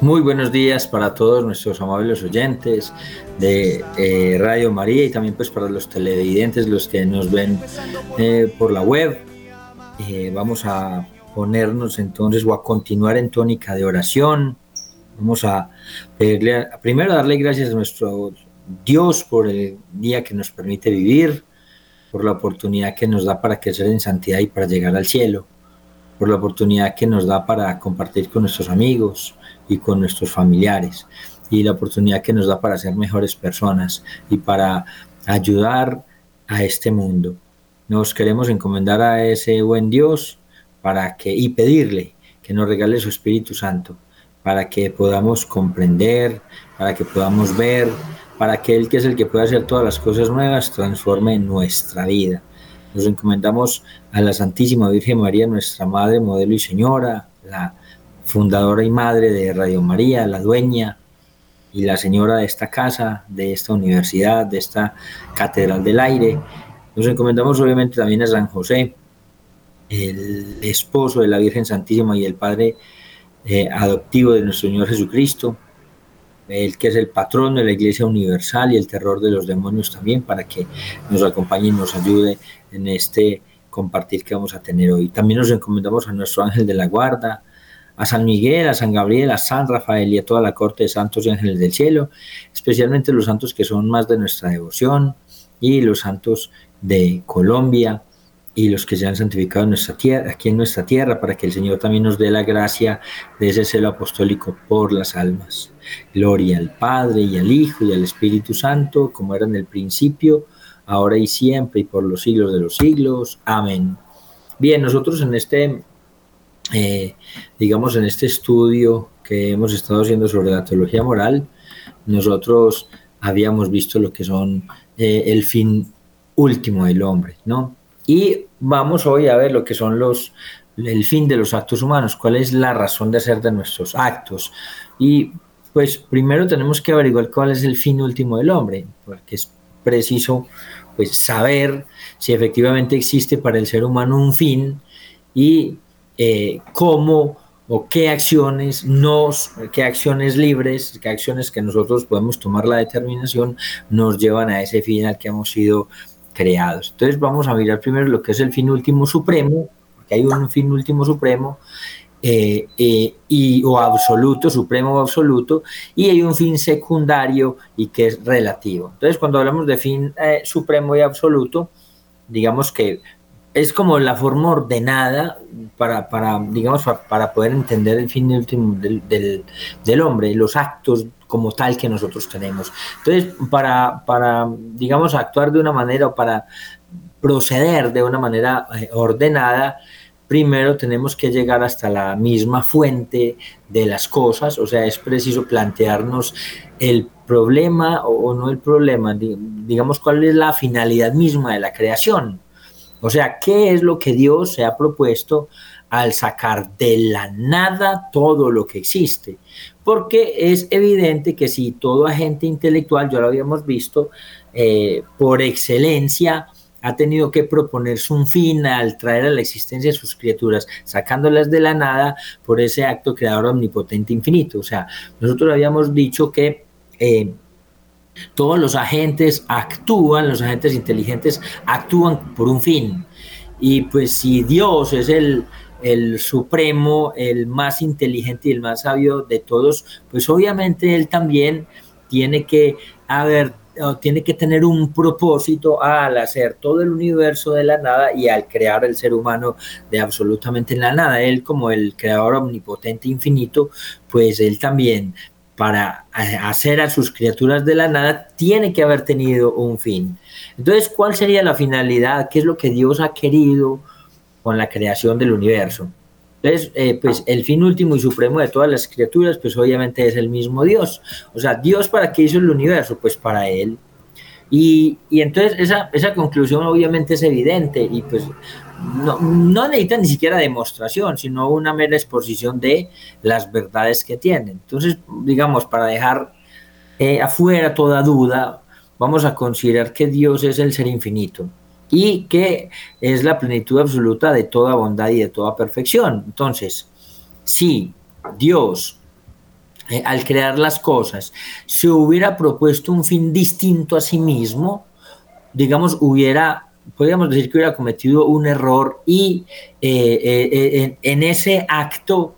Muy buenos días para todos nuestros amables oyentes de eh, Radio María y también pues para los televidentes, los que nos ven eh, por la web. Eh, vamos a ponernos entonces o a continuar en tónica de oración. Vamos a pedirle, primero darle gracias a nuestro Dios por el día que nos permite vivir, por la oportunidad que nos da para crecer en santidad y para llegar al cielo, por la oportunidad que nos da para compartir con nuestros amigos y con nuestros familiares, y la oportunidad que nos da para ser mejores personas y para ayudar a este mundo. Nos queremos encomendar a ese buen Dios para que, y pedirle que nos regale su Espíritu Santo, para que podamos comprender, para que podamos ver, para que Él, que es el que puede hacer todas las cosas nuevas, transforme nuestra vida. Nos encomendamos a la Santísima Virgen María, nuestra Madre, modelo y Señora, la fundadora y madre de Radio María, la dueña y la señora de esta casa, de esta universidad, de esta Catedral del Aire. Nos encomendamos obviamente también a San José, el esposo de la Virgen Santísima y el Padre eh, adoptivo de nuestro Señor Jesucristo, el que es el patrón de la Iglesia Universal y el terror de los demonios también, para que nos acompañe y nos ayude en este compartir que vamos a tener hoy. También nos encomendamos a nuestro ángel de la guarda, a San Miguel, a San Gabriel, a San Rafael y a toda la corte de santos y ángeles del cielo, especialmente los santos que son más de nuestra devoción y los santos de Colombia, y los que se han santificado en nuestra tierra, aquí en nuestra tierra, para que el Señor también nos dé la gracia de ese celo apostólico por las almas. Gloria al Padre y al Hijo y al Espíritu Santo, como era en el principio, ahora y siempre y por los siglos de los siglos. Amén. Bien, nosotros en este, eh, digamos, en este estudio que hemos estado haciendo sobre la teología moral, nosotros habíamos visto lo que son eh, el fin último del hombre, ¿no? Y vamos hoy a ver lo que son los el fin de los actos humanos, cuál es la razón de ser de nuestros actos. Y pues primero tenemos que averiguar cuál es el fin último del hombre, porque es preciso pues saber si efectivamente existe para el ser humano un fin y eh, cómo o qué acciones nos, qué acciones libres, qué acciones que nosotros podemos tomar la determinación nos llevan a ese fin al que hemos sido creados. Entonces vamos a mirar primero lo que es el fin último supremo, porque hay un fin último supremo, eh, eh, y, o absoluto, supremo o absoluto, y hay un fin secundario y que es relativo. Entonces cuando hablamos de fin eh, supremo y absoluto, digamos que es como la forma ordenada para, para digamos, para, poder entender el fin último del, del, del hombre, los actos como tal que nosotros tenemos. Entonces, para, para, digamos, actuar de una manera o para proceder de una manera eh, ordenada, primero tenemos que llegar hasta la misma fuente de las cosas, o sea, es preciso plantearnos el problema o no el problema, digamos, cuál es la finalidad misma de la creación. O sea, ¿qué es lo que Dios se ha propuesto al sacar de la nada todo lo que existe? porque es evidente que si todo agente intelectual, ya lo habíamos visto, eh, por excelencia ha tenido que proponerse un fin al traer a la existencia de sus criaturas, sacándolas de la nada por ese acto creador omnipotente infinito. O sea, nosotros habíamos dicho que eh, todos los agentes actúan, los agentes inteligentes actúan por un fin. Y pues si Dios es el, supremo, el más inteligente y el más sabio de todos, pues obviamente él también tiene que haber tiene que tener un propósito al hacer todo el universo de la nada y al crear el ser humano de absolutamente la nada. Él como el creador omnipotente infinito, pues él también para eh, hacer a sus criaturas de la nada tiene que haber tenido un fin. Entonces, ¿cuál sería la finalidad? ¿Qué es lo que Dios ha querido? con la creación del universo. Entonces, eh, pues el fin último y supremo de todas las criaturas, pues obviamente es el mismo Dios. O sea, Dios para qué hizo el universo? Pues para Él. Y, y entonces esa, esa conclusión obviamente es evidente y pues no, no, necesita ni siquiera demostración, sino una mera exposición de las verdades que tiene. Entonces, digamos, para dejar eh, afuera toda duda, vamos a considerar que Dios es el ser infinito y que es la plenitud absoluta de toda bondad y de toda perfección. Entonces, si Dios eh, al crear las cosas, se hubiera propuesto un fin distinto a sí mismo, digamos, hubiera, podríamos decir que hubiera cometido un error y eh, eh, en, ese acto,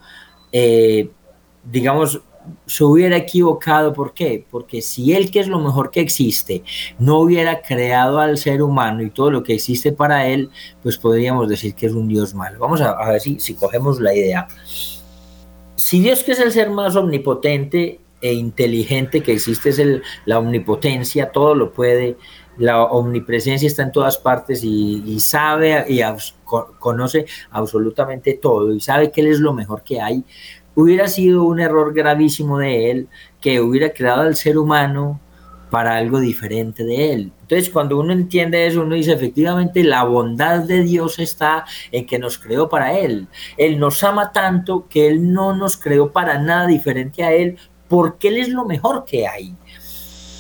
digamos, se hubiera equivocado. ¿Por qué? Porque si él, que es lo mejor que existe, no hubiera creado al ser humano y todo lo que existe para él, pues podríamos decir que es un Dios malo. Vamos a, ver si, si cogemos la idea si Dios que es el ser más omnipotente e inteligente que existe es el, la omnipotencia, todo lo puede, la omnipresencia está en todas partes y, sabe y conoce absolutamente todo y sabe que Él es lo mejor que hay, hubiera sido un error gravísimo de Él que hubiera creado al ser humano para algo diferente de Él. Entonces, cuando uno entiende eso, uno dice, efectivamente, la bondad de Dios está en que nos creó para Él. Él nos ama tanto que Él no nos creó para nada diferente a Él, porque Él es lo mejor que hay.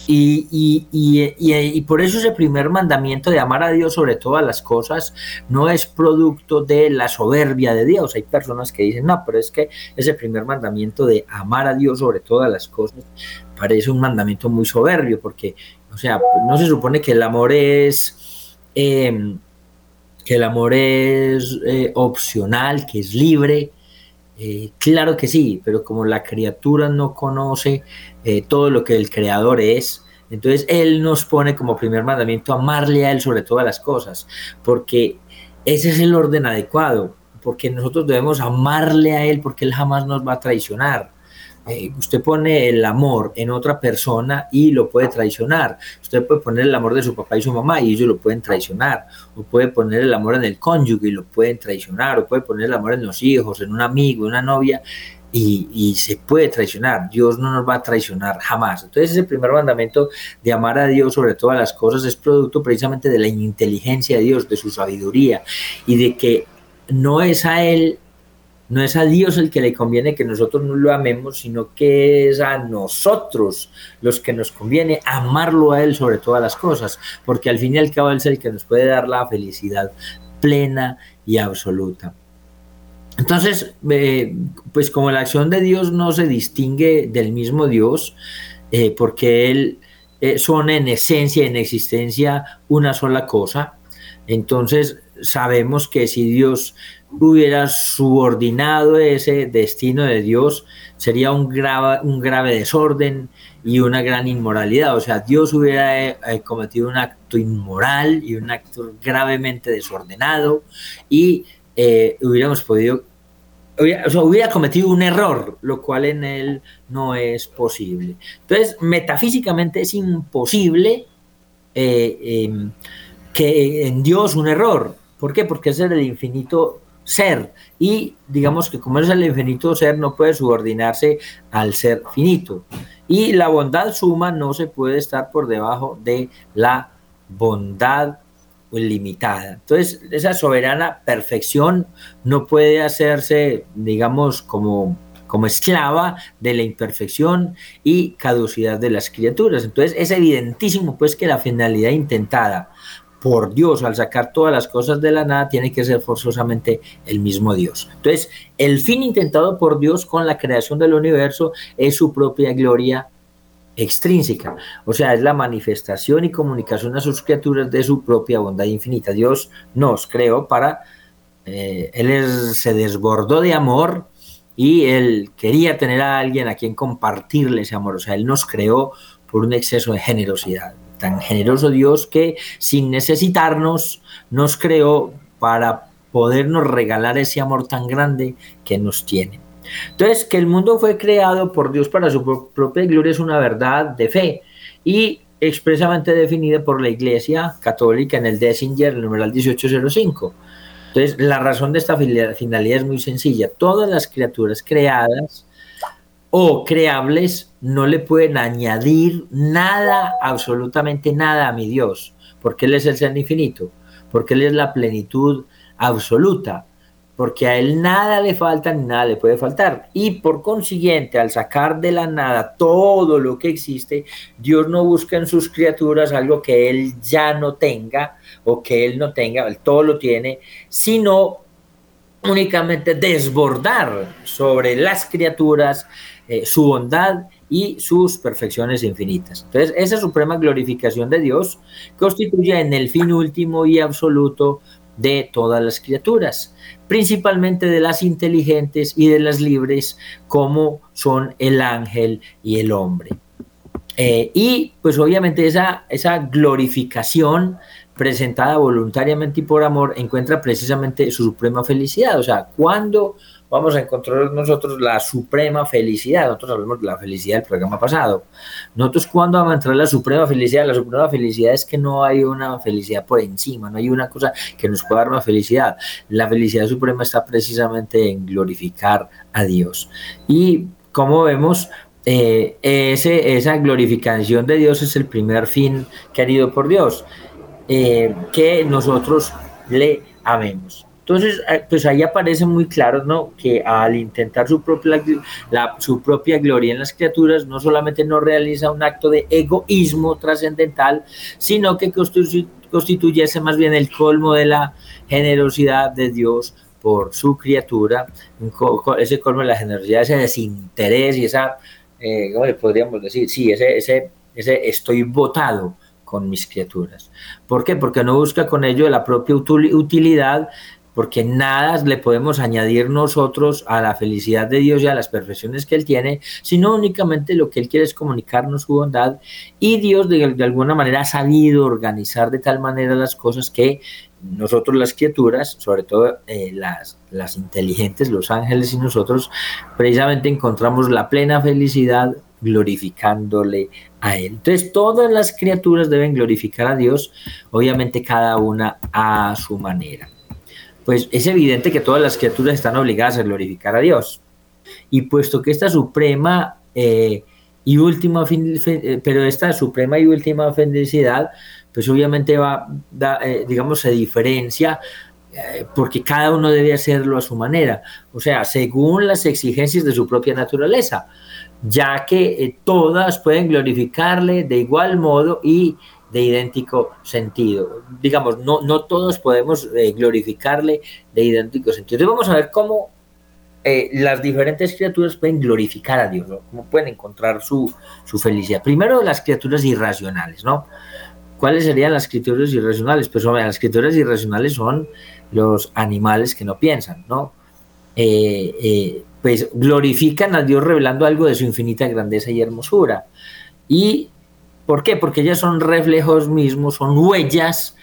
Y, y, y, y, por eso ese primer mandamiento de amar a Dios sobre todas las cosas no es producto de la soberbia de Dios. Hay personas que dicen, no, pero es que ese primer mandamiento de amar a Dios sobre todas las cosas parece un mandamiento muy soberbio, porque, o sea, no se supone que el amor es, em, que el amor es eh, opcional, que es libre. Eh, claro que sí, pero como la criatura no conoce eh, todo lo que el creador es, entonces Él nos pone como primer mandamiento amarle a Él sobre todas las cosas, porque ese es el orden adecuado, porque nosotros debemos amarle a Él porque Él jamás nos va a traicionar. Eh, usted pone el amor en otra persona y lo puede traicionar. Usted puede poner el amor de su papá y su mamá y ellos lo pueden traicionar. O puede poner el amor en el cónyuge y lo pueden traicionar. O puede poner el amor en los hijos, en un amigo, en una novia y, y, se puede traicionar. Dios no nos va a traicionar jamás. Entonces ese primer mandamiento de amar a Dios sobre todas las cosas es producto precisamente de la inteligencia de Dios, de su sabiduría y de que no es a Él no es a Dios el que le conviene que nosotros no lo amemos, sino que es a nosotros los que nos conviene amarlo a Él sobre todas las cosas, porque al fin y al cabo Él es el que nos puede dar la felicidad plena y absoluta. Entonces, eh, pues como la acción de Dios no se distingue del mismo Dios, eh, porque Él eh, son en esencia, en existencia, una sola cosa, entonces sabemos que si Dios hubiera subordinado ese destino de Dios, sería un grave, un grave desorden y una gran inmoralidad. O sea, Dios hubiera cometido un acto inmoral y un acto gravemente desordenado y eh, hubiéramos podido, o sea, hubiera cometido un error, lo cual en él no es posible. Entonces, metafísicamente es imposible em, que en Dios un error. ¿Por qué? Porque es el infinito ser. Y digamos que como es el infinito ser, no puede subordinarse al ser finito. Y la bondad suma no se puede estar por debajo de la bondad limitada. Entonces, esa soberana perfección no puede hacerse, digamos, como, como esclava de la imperfección y caducidad de las criaturas. Entonces, es evidentísimo, pues, que la finalidad intentada por Dios, al sacar todas las cosas de la nada, tiene que ser forzosamente el mismo Dios. Entonces, el fin intentado por Dios con la creación del universo es su propia gloria extrínseca, o sea, es la manifestación y comunicación a sus criaturas de su propia bondad infinita. Dios nos creó para, eh, Él se desbordó de amor y Él quería tener a alguien a quien compartirle ese amor, o sea, Él nos creó por un exceso de generosidad tan generoso Dios que sin necesitarnos nos creó para podernos regalar ese amor tan grande que nos tiene. Entonces, que el mundo fue creado por Dios para su propia gloria es una verdad de fe y expresamente definida por la Iglesia Católica en el Dessinger, el numeral 1805. Entonces, la razón de esta finalidad es muy sencilla. Todas las criaturas creadas o creables no le pueden añadir nada, absolutamente nada a mi Dios, porque Él es el ser infinito, porque Él es la plenitud absoluta, porque a Él nada le falta ni nada le puede faltar. Y por consiguiente, al sacar de la nada todo lo que existe, Dios no busca en sus criaturas algo que Él ya no tenga o que Él no tenga, Él todo lo tiene, sino únicamente desbordar sobre las criaturas eh, su bondad y sus perfecciones infinitas. Entonces, esa suprema glorificación de Dios constituye en el fin último y absoluto de todas las criaturas, principalmente de las inteligentes y de las libres, como son el ángel y el hombre. Eh, y pues obviamente esa, esa glorificación presentada voluntariamente y por amor encuentra precisamente su suprema felicidad. O sea, cuando vamos a encontrar nosotros la suprema felicidad. Nosotros hablamos de la felicidad del programa pasado. Nosotros cuando vamos a entrar la suprema felicidad, la suprema felicidad es que no hay una felicidad por encima, no hay una cosa que nos pueda dar una felicidad. La felicidad suprema está precisamente en glorificar a Dios. Y como vemos, eh, ese, esa glorificación de Dios es el primer fin querido por Dios, eh, que nosotros le amemos. Entonces, eh, pues ahí aparece muy claro, ¿no? Que al intentar su propia, su propia gloria en las criaturas, no solamente no realiza un acto de egoísmo trascendental, sino que constituyese más bien el colmo de la generosidad de Dios por su criatura, ese colmo de la generosidad, ese desinterés y esa, eh, ¿cómo le podríamos decir? Sí, ese, ese, ese estoy votado con mis criaturas. ¿Por qué? Porque no busca con ello la propia utilidad, porque nada le podemos añadir nosotros a la felicidad de Dios y a las perfecciones que Él tiene, sino únicamente lo que Él quiere es comunicarnos su bondad y Dios de, alguna manera ha sabido organizar de tal manera las cosas que nosotros las criaturas, sobre todo eh, las, las inteligentes, los ángeles y nosotros, precisamente encontramos la plena felicidad glorificándole a Él. Entonces todas las criaturas deben glorificar a Dios, obviamente cada una a su manera pues es evidente que todas las criaturas están obligadas a glorificar a Dios. Y puesto que esta suprema eh, y última, eh, pero esta suprema y última felicidad, pues obviamente va, eh, digamos, se diferencia porque cada uno debe hacerlo a su manera, o sea, según las exigencias de su propia naturaleza, ya que todas pueden glorificarle de igual modo y de idéntico sentido. Digamos, no, no todos podemos eh, glorificarle de idéntico sentido. Entonces vamos a ver cómo eh, las diferentes criaturas pueden glorificar a Dios, cómo pueden encontrar su, su, felicidad. Primero las criaturas irracionales, ¿no? ¿Cuáles serían las criaturas irracionales? Pues hombre, las criaturas irracionales son los animales que no piensan, ¿no? Eh, pues glorifican a Dios revelando algo de su infinita grandeza y hermosura. Y ¿Por qué? Porque ellas son reflejos mismos, son huellas.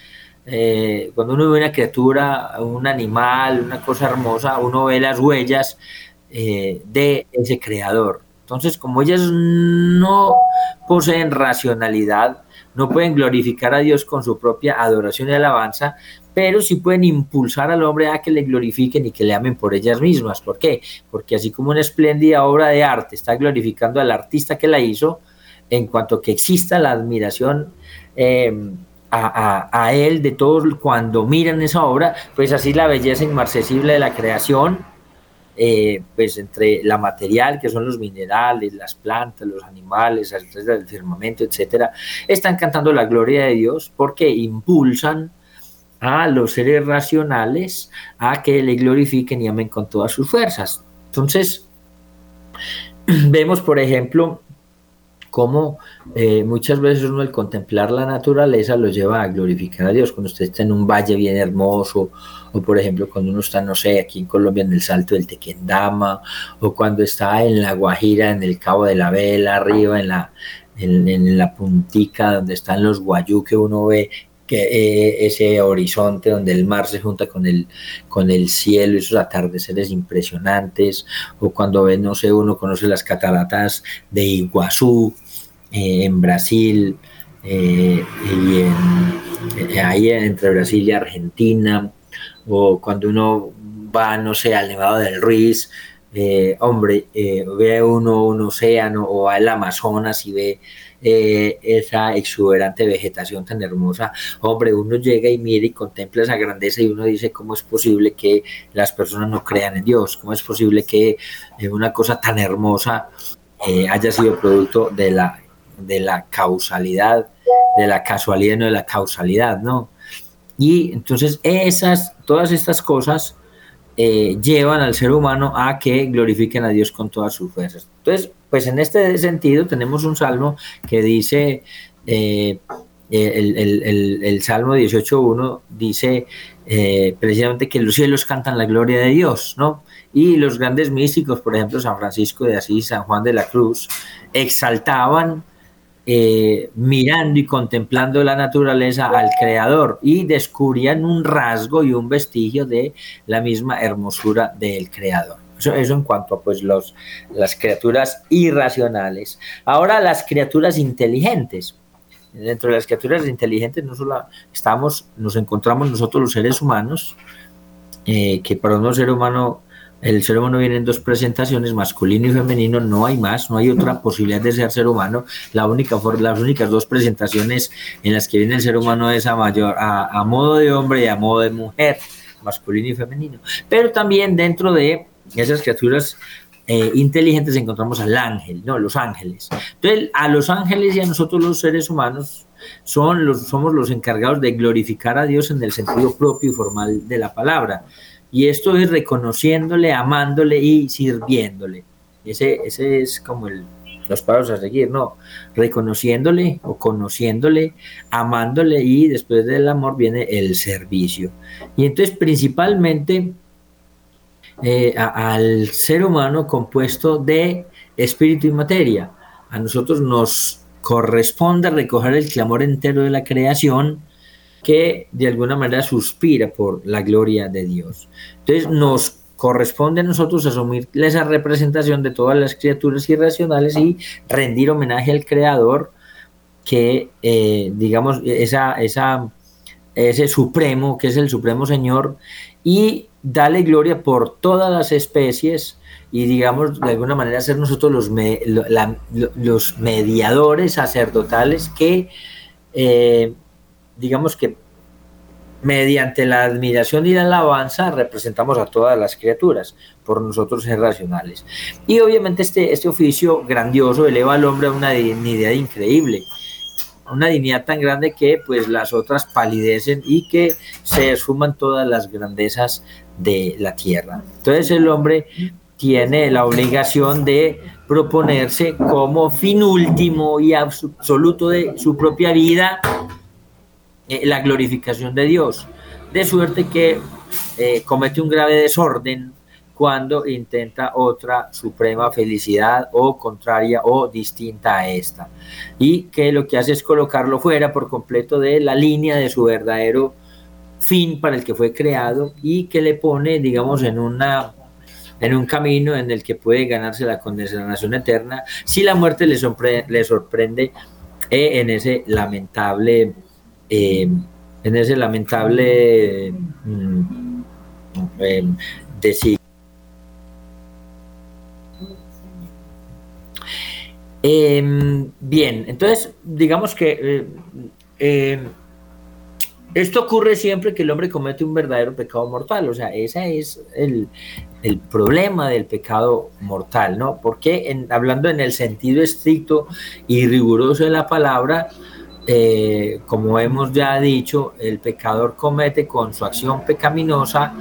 Eh, cuando uno ve una criatura, un animal, una cosa hermosa, uno ve las huellas eh, de ese creador. Entonces, como ellas no poseen racionalidad, no pueden glorificar a Dios con su propia adoración y alabanza, pero sí pueden impulsar al hombre a que le glorifiquen y que le amen por ellas mismas. ¿Por qué? Porque así como una espléndida obra de arte está glorificando al artista que la hizo, en cuanto que exista la admiración em, a, él de todos cuando miran esa obra, pues así la belleza inmarcesible de la creación, eh, pues entre la material, que son los minerales, las plantas, los animales, el firmamento, etcétera, están cantando la gloria de Dios porque impulsan a los seres racionales a que le glorifiquen y amen con todas sus fuerzas. Entonces, vemos, por ejemplo, cómo eh, muchas veces uno al contemplar la naturaleza lo lleva a glorificar a Dios. Cuando usted está en un valle bien hermoso, o por ejemplo cuando uno está, no sé, aquí en Colombia en el Salto del Tequendama, o cuando está en la Guajira, en el Cabo de la Vela, arriba en la, en, la puntica donde están los guayú que uno ve eh, ese horizonte donde el mar se junta con el, con el cielo, esos atardeceres impresionantes, o cuando ve, no sé, uno conoce las cataratas de Iguazú eh, en Brasil, eh, ahí entre Brasil y Argentina, o cuando uno va, no sé, al Nevado del Ruiz, eh, hombre, eh, ve uno un océano o al Amazonas y ve eh, esa exuberante vegetación tan hermosa, hombre, uno llega y mira y contempla esa grandeza y uno dice, ¿cómo es posible que las personas no crean en Dios? ¿Cómo es posible que una cosa tan hermosa haya sido producto de la, de la causalidad, de la casualidad, no de la causalidad, ¿no? Y entonces esas, todas estas cosas eh, llevan al ser humano a que glorifiquen a Dios con todas sus fuerzas. Entonces, pues en este sentido tenemos un salmo que dice, eh, el, el, Salmo 18.1 dice eh, precisamente que los cielos cantan la gloria de Dios, ¿no? Y los grandes místicos, por ejemplo, San Francisco de Asís, San Juan de la Cruz, exaltaban eh, mirando y contemplando la naturaleza al creador y descubrían un rasgo y un vestigio de la misma hermosura del creador. Eso, en cuanto a pues, los, las criaturas irracionales. Ahora las criaturas inteligentes. Dentro de las criaturas inteligentes no solo estamos, nos encontramos nosotros los seres humanos, eh, que para un ser humano el ser humano viene en dos presentaciones, masculino y femenino, no hay más, no hay otra posibilidad de ser ser humano. La única, las únicas dos presentaciones en las que viene el ser humano es a, mayor, a, modo de hombre y a modo de mujer, masculino y femenino. Pero también dentro de esas criaturas eh, inteligentes encontramos al ángel, no, los ángeles. Entonces, a los ángeles y a nosotros los seres humanos son los, somos los encargados de glorificar a Dios en el sentido propio y formal de la palabra. Y esto es reconociéndole, amándole y sirviéndole. Ese, ese es como los pasos a seguir, ¿no? Reconociéndole o conociéndole, amándole y después del amor viene el servicio. Y entonces principalmente eh, al ser humano compuesto de espíritu y materia. A nosotros nos corresponde recoger el clamor entero de la creación que de alguna manera suspira por la gloria de Dios. Entonces nos corresponde a nosotros asumir esa representación de todas las criaturas irracionales y rendir homenaje al Creador que, eh, digamos, esa, esa, ese Supremo, que es el Supremo Señor, y dale gloria por todas las especies y, digamos, de alguna manera ser nosotros los, los mediadores sacerdotales que eh, digamos que mediante la admiración y la alabanza representamos a todas las criaturas, por nosotros ser racionales. Y obviamente este, este oficio grandioso eleva al hombre a una dignidad increíble, una dignidad tan grande que pues las otras palidecen y que se suman todas las grandezas de la tierra. Entonces el hombre tiene la obligación de proponerse como fin último y absoluto de su propia vida eh, la glorificación de Dios, de suerte que eh, comete un grave desorden cuando intenta otra suprema felicidad o contraria o distinta a esta. Y que lo que hace es colocarlo fuera por completo de la línea de su verdadero fin para el que fue creado y que le pone, digamos, en una en un camino en el que puede ganarse la condenación eterna si la muerte le, le sorprende eh, en ese lamentable eh, en ese lamentable mm, eh, em, bien, entonces digamos que eh, esto ocurre siempre que el hombre comete un verdadero pecado mortal, o sea, ese es el, problema del pecado mortal, ¿no? Porque hablando en el sentido estricto y riguroso de la palabra, eh, como hemos ya dicho, el pecador comete con su acción pecaminosa,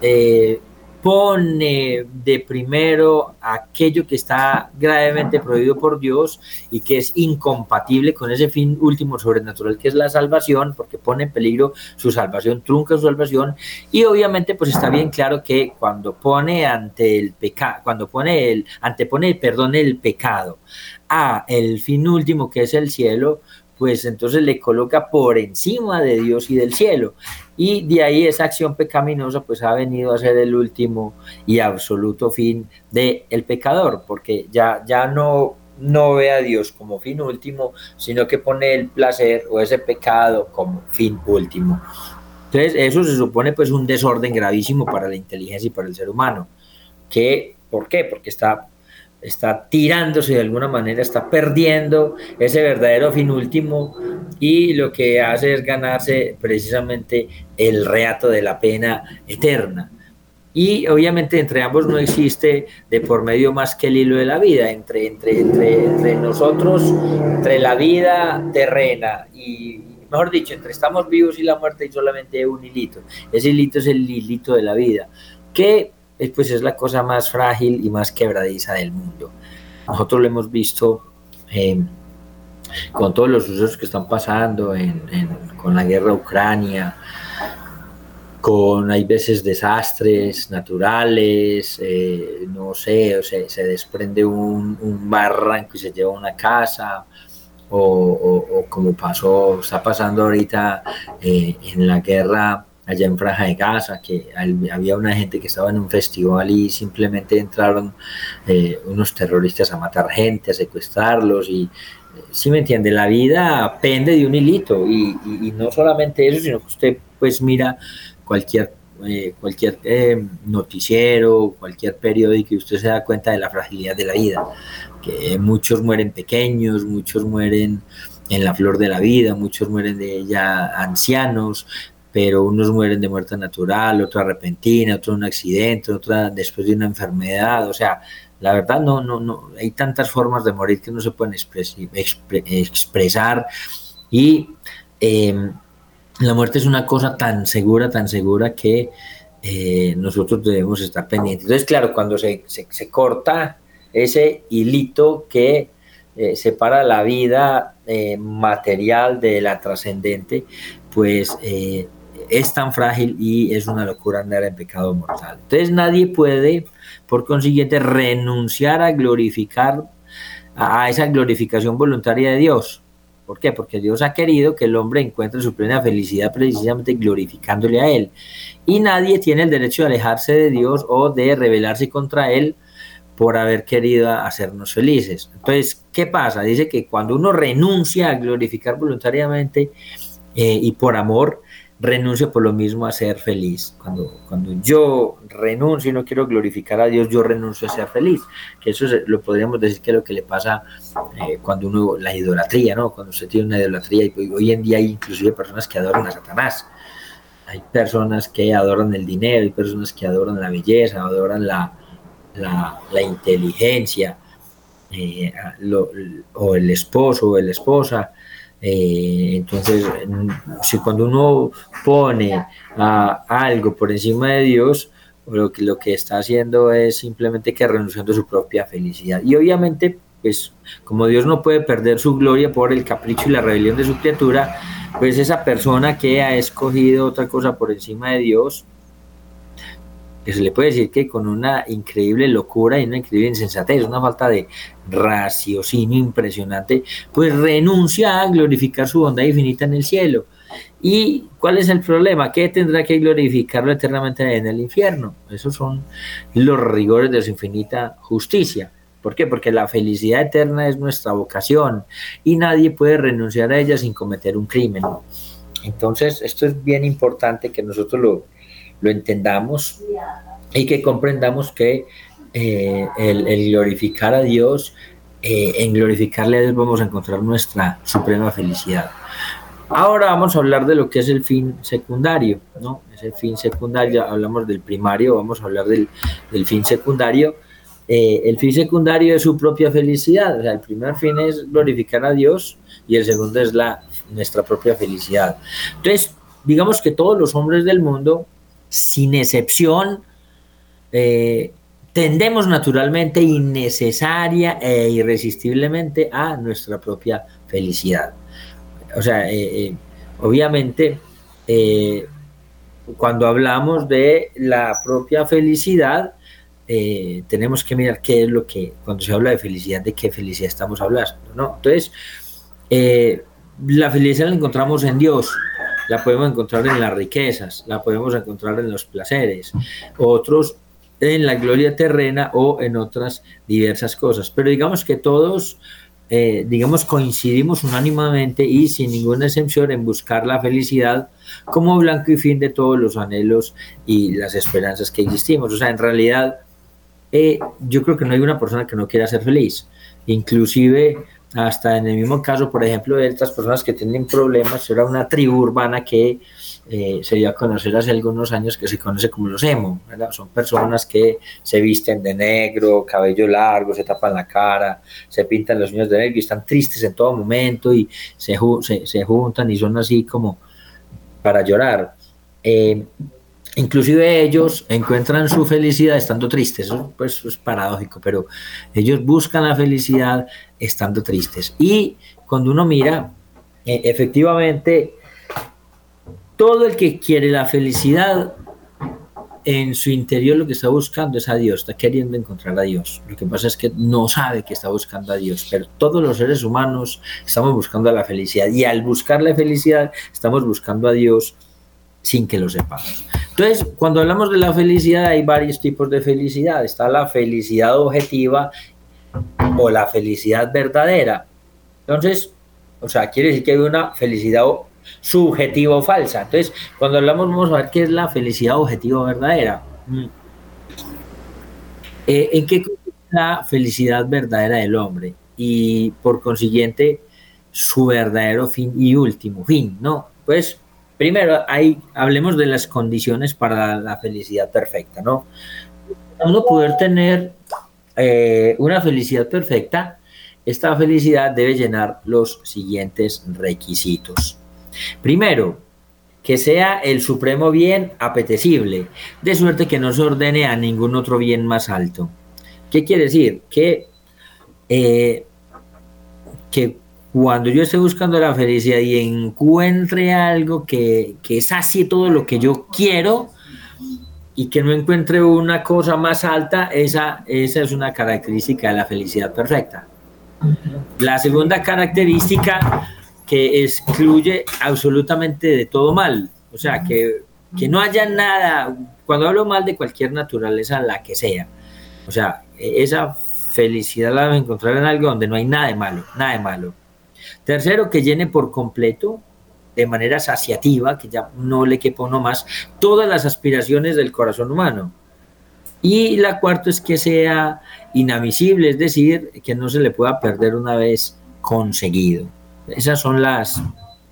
eh, pone de primero aquello que está gravemente prohibido por Dios y que es incompatible con ese fin último sobrenatural que es la salvación, porque pone en peligro su salvación, trunca su salvación, y obviamente pues está bien claro que cuando pone ante el pecado, cuando pone el, antepone, perdón, el pecado a el fin último que es el cielo, pues entonces le coloca por encima de Dios y del cielo. Y de ahí esa acción pecaminosa pues ha venido a ser el último y absoluto fin del el pecador, porque ya, ya no, no ve a Dios como fin último, sino que pone el placer o ese pecado como fin último. Entonces eso se supone pues un desorden gravísimo para la inteligencia y para el ser humano, que ¿Por qué? Porque está, está tirándose de alguna manera, está perdiendo ese verdadero fin último y lo que hace es ganarse precisamente el reato de la pena eterna. Y obviamente entre ambos no existe de por medio más que el hilo de la vida, entre, entre, entre, entre nosotros, entre la vida terrena y, mejor dicho, entre estamos vivos y la muerte hay solamente un hilito. Ese hilito es el hilito de la vida, que pues es la cosa más frágil y más quebradiza del mundo. Nosotros lo hemos visto eh, con todos los usos que están pasando con la guerra Ucrania, con hay veces desastres naturales, eh, no sé, se desprende un, barranco y se lleva una casa, o, como pasó, está pasando ahorita eh, en la guerra allá en Franja de Gaza, que había una gente que estaba en un festival y simplemente entraron eh, unos terroristas a matar gente, a secuestrarlos y si me entiende, la vida pende de un hilito y, no solamente eso, sino que usted pues mira cualquier, eh, cualquier eh, noticiero, cualquier periódico y usted se da cuenta de la fragilidad de la vida, que muchos mueren pequeños, muchos mueren en la flor de la vida, muchos mueren de ya ancianos, pero unos mueren de muerte natural, otra repentina, otro un accidente, otra después de una enfermedad, o sea, la verdad no, no, no, hay tantas formas de morir que no se pueden expresar y em, la muerte es una cosa tan segura, tan segura que eh, nosotros debemos estar pendientes. Entonces, claro, cuando se, se, corta ese hilito que eh, separa la vida eh, material de la trascendente, pues es tan frágil y es una locura andar en pecado mortal. Entonces nadie puede, por consiguiente, renunciar a glorificar, a esa glorificación voluntaria de Dios. ¿Por qué? Porque Dios ha querido que el hombre encuentre su plena felicidad precisamente glorificándole a Él. Y nadie tiene el derecho de alejarse de Dios o de rebelarse contra Él por haber querido hacernos felices. Entonces, ¿qué pasa? Dice que cuando uno renuncia a glorificar voluntariamente eh, y por amor, renuncio por lo mismo a ser feliz. Cuando, cuando yo renuncio y no quiero glorificar a Dios, yo renuncio a ser feliz. Que eso lo podríamos decir que es lo que le pasa eh, cuando uno, la idolatría, ¿no? Cuando usted tiene una idolatría, y hoy en día hay inclusive personas que adoran a Satanás. Hay personas que adoran el dinero, hay personas que adoran la belleza, adoran la, la, inteligencia, eh, o el esposo o la esposa. Eh, entonces, si cuando uno pone a algo por encima de Dios, lo que, lo que está haciendo es simplemente que renunciando a su propia felicidad. Y obviamente, pues como Dios no puede perder su gloria por el capricho y la rebelión de su criatura, pues esa persona que ha escogido otra cosa por encima de Dios, que se le puede decir que con una increíble locura y una increíble insensatez, una falta de raciocinio impresionante, pues renuncia a glorificar su bondad infinita en el cielo. ¿Y cuál es el problema? ¿Qué tendrá que glorificarlo eternamente en el infierno? Esos son los rigores de su infinita justicia. ¿Por qué? Porque la felicidad eterna es nuestra vocación y nadie puede renunciar a ella sin cometer un crimen. Entonces, esto es bien importante que nosotros lo, lo entendamos y que comprendamos que eh, el, glorificar a Dios, eh, en glorificarle a Dios vamos a encontrar nuestra suprema felicidad. Ahora vamos a hablar de lo que es el fin secundario, ¿no? Es el fin secundario, hablamos del primario, vamos a hablar del, fin secundario. Eh, el fin secundario es su propia felicidad, el primer fin es glorificar a Dios y el segundo es la, nuestra propia felicidad. Entonces, digamos que todos los hombres del mundo sin excepción, eh, tendemos naturalmente, innecesaria e irresistiblemente a nuestra propia felicidad. O sea, eh, eh, obviamente, cuando hablamos de la propia felicidad, tenemos que mirar qué es lo que, cuando se habla de felicidad, de qué felicidad estamos hablando, ¿no? Entonces, la felicidad la encontramos en Dios, la podemos encontrar en las riquezas, la podemos encontrar en los placeres, otros en la gloria terrena o en otras diversas cosas. Pero digamos que todos, eh, digamos, coincidimos unánimemente y sin ninguna excepción en buscar la felicidad como blanco y fin de todos los anhelos y las esperanzas que existimos. O sea, en realidad, eh, yo creo que no hay una persona que no quiera ser feliz. Inclusive hasta en el mismo caso, por ejemplo, de estas personas que tienen problemas, era una tribu urbana que eh, se dio a conocer hace algunos años que se conoce como los emo, son personas que se visten de negro, cabello largo, se tapan la cara, se pintan los niños de negro y están tristes en todo momento y se, se, juntan y son así como para llorar. Eh, Inclusive ellos encuentran su felicidad estando tristes, eso pues, es paradójico, pero ellos buscan la felicidad estando tristes. Y cuando uno mira, eh, efectivamente, todo el que quiere la felicidad en su interior lo que está buscando es a Dios, está queriendo encontrar a Dios. Lo que pasa es que no sabe que está buscando a Dios, pero todos los seres humanos estamos buscando la felicidad y al buscar la felicidad estamos buscando a Dios sin que lo sepamos. Entonces, cuando hablamos de la felicidad, hay varios tipos de felicidad. Está la felicidad objetiva o la felicidad verdadera. Entonces, o sea, quiere decir que hay una felicidad subjetiva o falsa. Entonces, cuando hablamos, vamos a ver qué es la felicidad objetiva o verdadera. Mm. Eh, ¿En qué consiste la felicidad verdadera del hombre? Y por consiguiente, su verdadero fin y último fin, ¿no? Pues Primero, hay, hablemos de las condiciones para la felicidad perfecta, ¿no? Uno poder tener eh, una felicidad perfecta, esta felicidad debe llenar los siguientes requisitos. Primero, que sea el supremo bien apetecible, de suerte que no se ordene a ningún otro bien más alto. ¿Qué quiere decir? Que, eh, que cuando yo esté buscando la felicidad y encuentre algo que, que sacie todo lo que yo quiero y que no encuentre una cosa más alta, esa, esa es una característica de la felicidad perfecta. La segunda característica que excluye absolutamente de todo mal, o sea, que, que no haya nada, cuando hablo mal de cualquier naturaleza, la que sea, o sea, esa felicidad la debe encontrar en algo donde no hay nada de malo, nada de malo Tercero, que llene por completo, de manera saciativa, que ya no le quepa uno más, todas las aspiraciones del corazón humano. Y la cuarta es que sea inamisible, es decir, que no se le pueda perder una vez conseguido. Esas son las,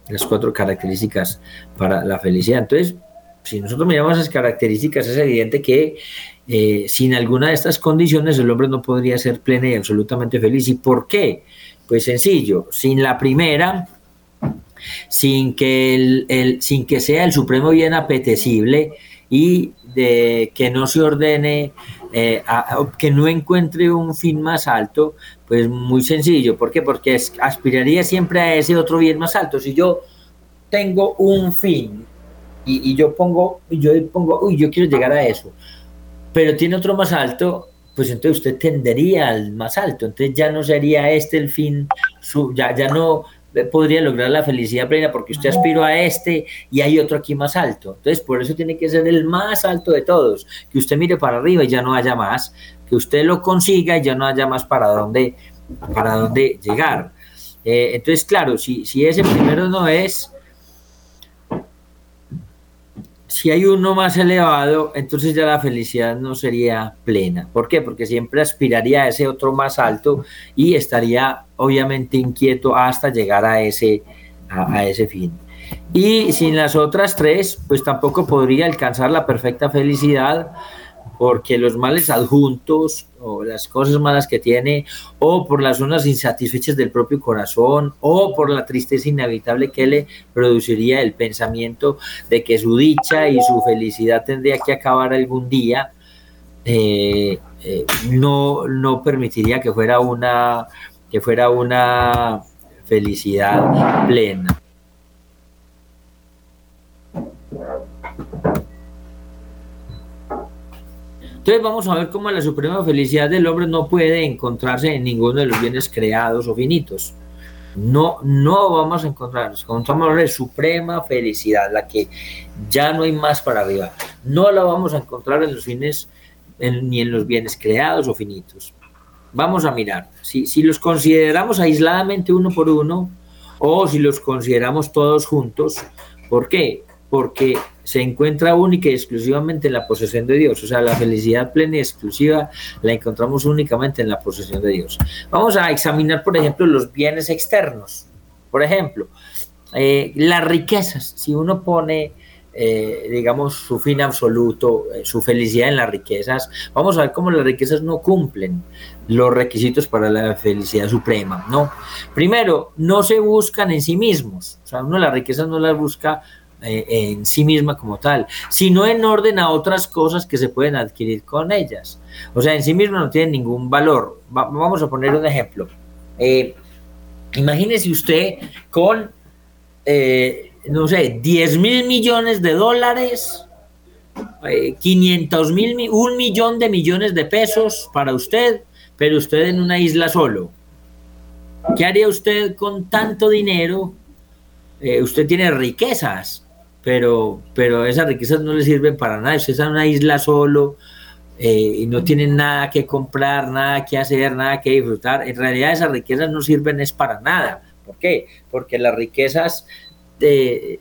las cuatro características para la felicidad. Entonces, si nosotros miramos esas características, es evidente que eh, sin alguna de estas condiciones el hombre no podría ser pleno y absolutamente feliz. ¿Y por qué? Pues sencillo, sin la primera, sin que, el, sin que sea el supremo bien apetecible y de que no se ordene, eh, que no encuentre un fin más alto, pues muy sencillo. ¿Por qué? Porque aspiraría siempre a ese otro bien más alto. Si yo tengo un fin y, y yo pongo, yo pongo, uy, yo quiero llegar a eso, pero tiene otro más alto, pues entonces usted tendería al más alto, entonces ya no sería este el fin, su, ya, ya no podría lograr la felicidad plena porque usted aspiró a este y hay otro aquí más alto. Entonces, por eso tiene que ser el más alto de todos, que usted mire para arriba y ya no haya más, que usted lo consiga y ya no haya más para dónde, para dónde llegar. Eh, entonces, claro, si, si ese primero no es, si hay uno más elevado, entonces ya la felicidad no sería plena. ¿Por qué? Porque siempre aspiraría a ese otro más alto y estaría obviamente inquieto hasta llegar a ese, a, ese fin. Y sin las otras tres, pues tampoco podría alcanzar la perfecta felicidad porque los males adjuntos o las cosas malas que tiene, o por las zonas insatisfechas del propio corazón, o por la tristeza inevitable que le produciría el pensamiento de que su dicha y su felicidad tendría que acabar algún día, eh, eh, no, no permitiría que fuera una, que fuera una felicidad plena. Entonces vamos a ver cómo la suprema felicidad del hombre no puede encontrarse en ninguno de los bienes creados o finitos. No, no vamos a encontrar, encontramos la suprema felicidad, la que ya no hay más para arriba. No la vamos a encontrar en los fines ni en los bienes creados o finitos. Vamos a mirar, si, si los consideramos aisladamente uno por uno o si los consideramos todos juntos, ¿por qué? Porque se encuentra única y exclusivamente en la posesión de Dios. O sea, la felicidad plena y exclusiva la encontramos únicamente en la posesión de Dios. Vamos a examinar, por ejemplo, los bienes externos. Por ejemplo, eh, las riquezas. Si uno pone eh, digamos, su fin absoluto, eh, su felicidad en las riquezas. Vamos a ver cómo las riquezas no cumplen los requisitos para la felicidad suprema, ¿no? Primero, no se buscan en sí mismos, o sea, uno las riquezas no las busca en sí misma como tal, sino en orden a otras cosas que se pueden adquirir con ellas. O sea, en sí misma no tienen ningún valor. vamos a poner un ejemplo. imagínese usted con no sé, 10 mil millones de dólares, 500 eh, mil, un millón de millones de pesos para usted, pero usted en una isla solo. ¿Qué haría usted con tanto dinero? Eh, usted tiene riquezas, pero, pero esas riquezas no le sirven para nada. Usted está en una isla solo eh, y no tiene nada que comprar, nada que hacer, nada que disfrutar. En realidad esas riquezas no sirven es para nada. ¿Por qué? Porque las riquezas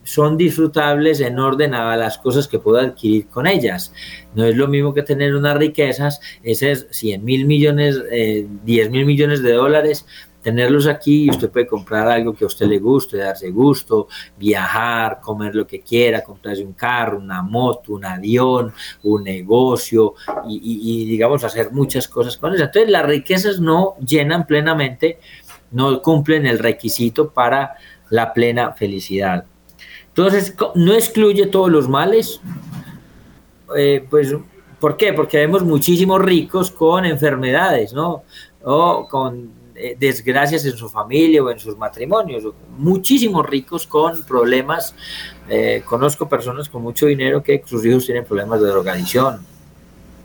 son disfrutables en orden a las cosas que puedo adquirir con ellas. No es lo mismo que tener unas riquezas, es 100 mil millones, 10 eh, mil millones de dólares, tenerlos aquí y usted puede comprar algo que a usted le guste, darse gusto, viajar, comer lo que quiera, comprarse un carro, una moto, un avión, un negocio y, digamos hacer muchas cosas con eso. Entonces las riquezas no llenan plenamente, no cumplen el requisito para la plena felicidad. Entonces, no excluye todos los males. Eh, pues, ¿por qué? Porque vemos muchísimos ricos con enfermedades, ¿no? O con eh, desgracias en su familia o en sus matrimonios. Muchísimos ricos con problemas. Eh, conozco personas con mucho dinero que sus hijos tienen problemas de drogadicción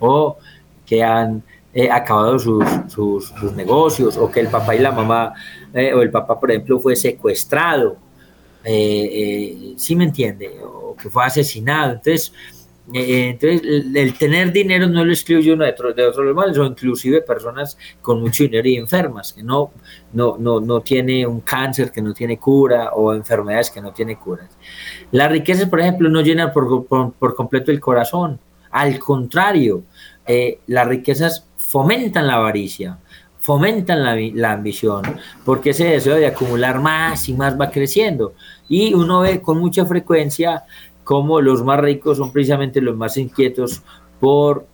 o que han acabado sus, sus, negocios o que el papá y la mamá eh, o el papá, por ejemplo, fue secuestrado, eh, eh, ¿sí me entiende? O que fue asesinado. Entonces, entonces el, tener dinero no lo excluye uno de, otros de otros males, o inclusive personas con mucho dinero y enfermas, que no, no, no, no tiene un cáncer que no tiene cura o enfermedades que no tiene curas. Las riquezas, por ejemplo, no llenan por, por, completo el corazón. Al contrario, las riquezas fomentan la avaricia, fomentan la, ambición, porque ese deseo de acumular más y más va creciendo. Y uno ve con mucha frecuencia cómo los más ricos son precisamente los más inquietos por